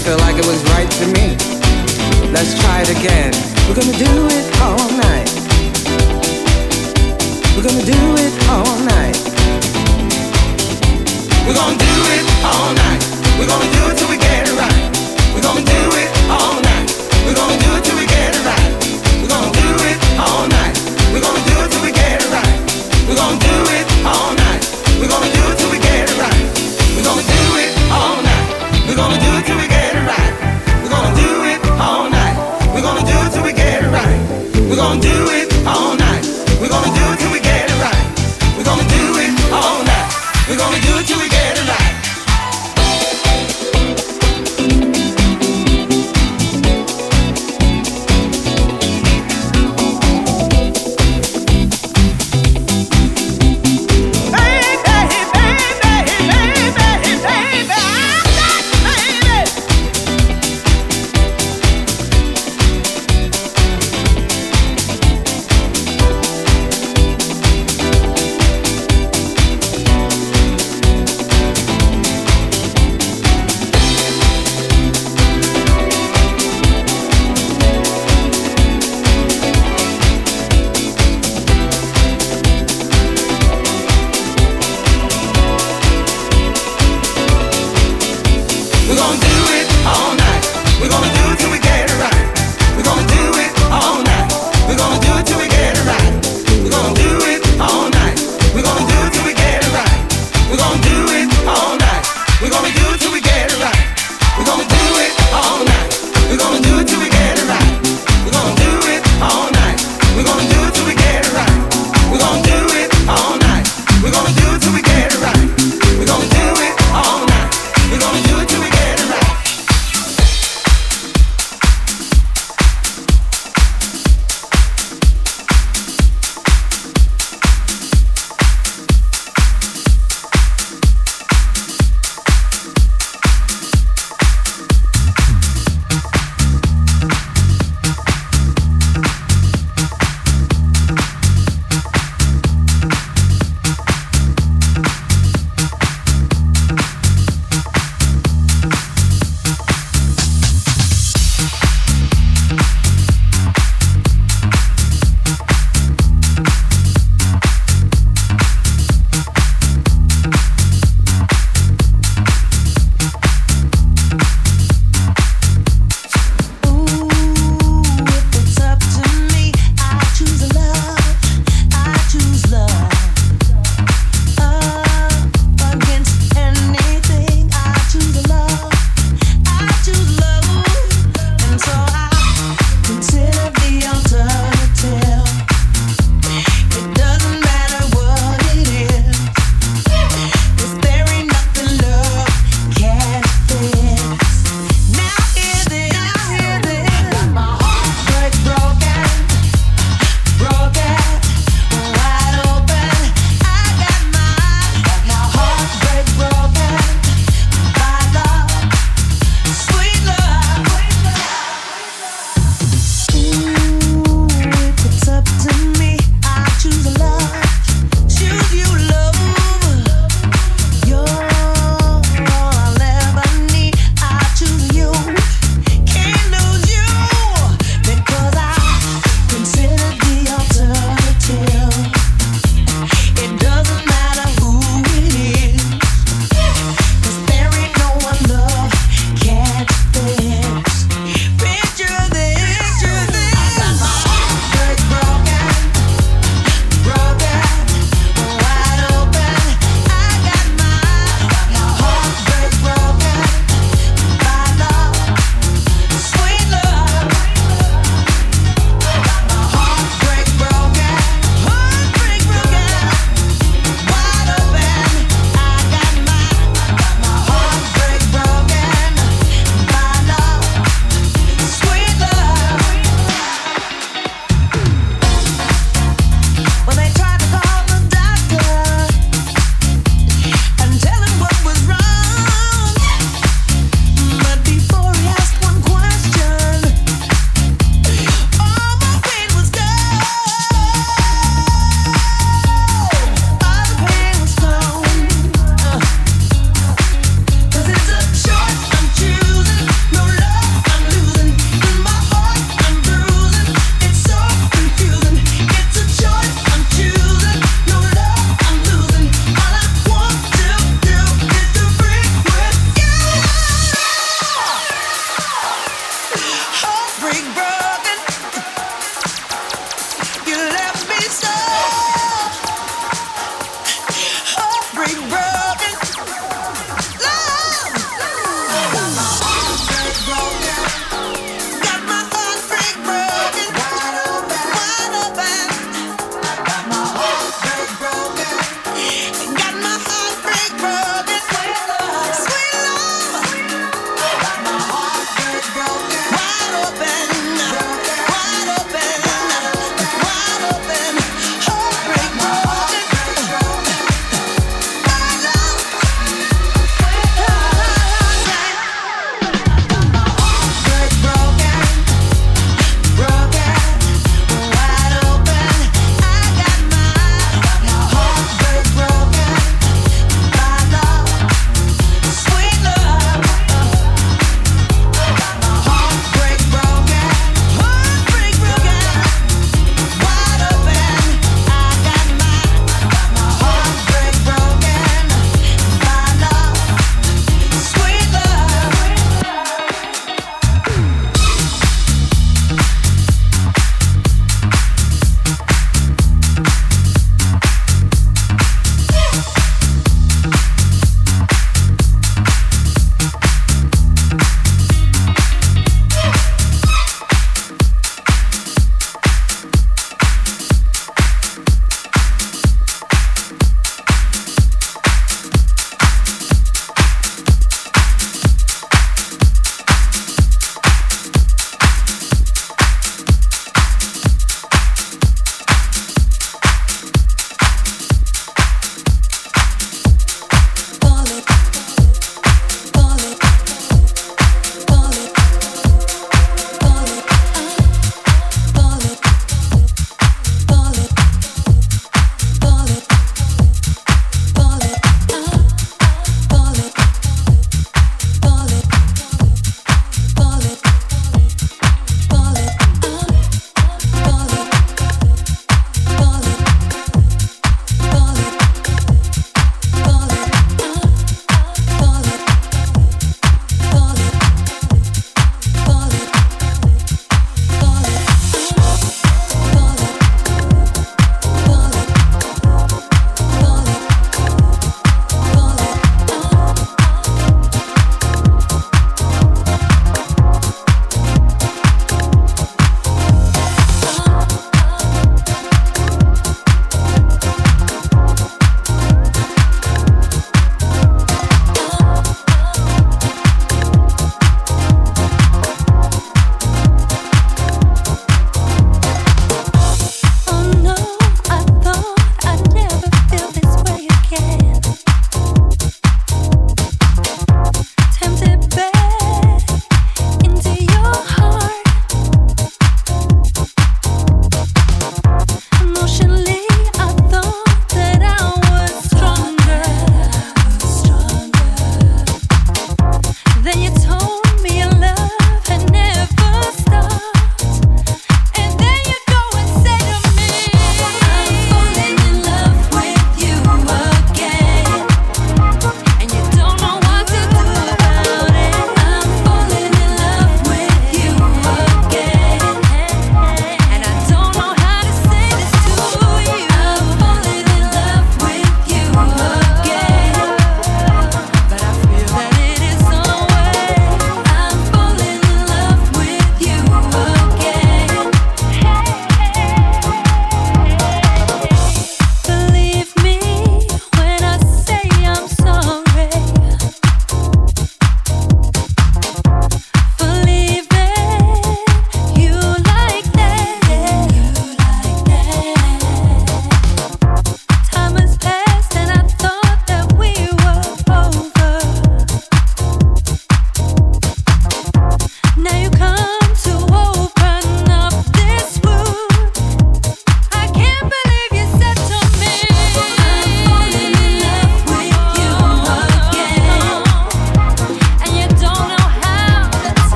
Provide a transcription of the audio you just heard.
feel like it was right to me. Let's try it again. We're gonna do it all night. We're gonna do it all night. We're gonna do it all night. We're gonna do it till we get it right. We're gonna do it all night. We're gonna do it till we get it right. We're gonna do it all night. We're gonna do it till we get it right. We're gonna do it all night. We're gonna do it till we get it right. We're gonna do it all night. We're gonna do it till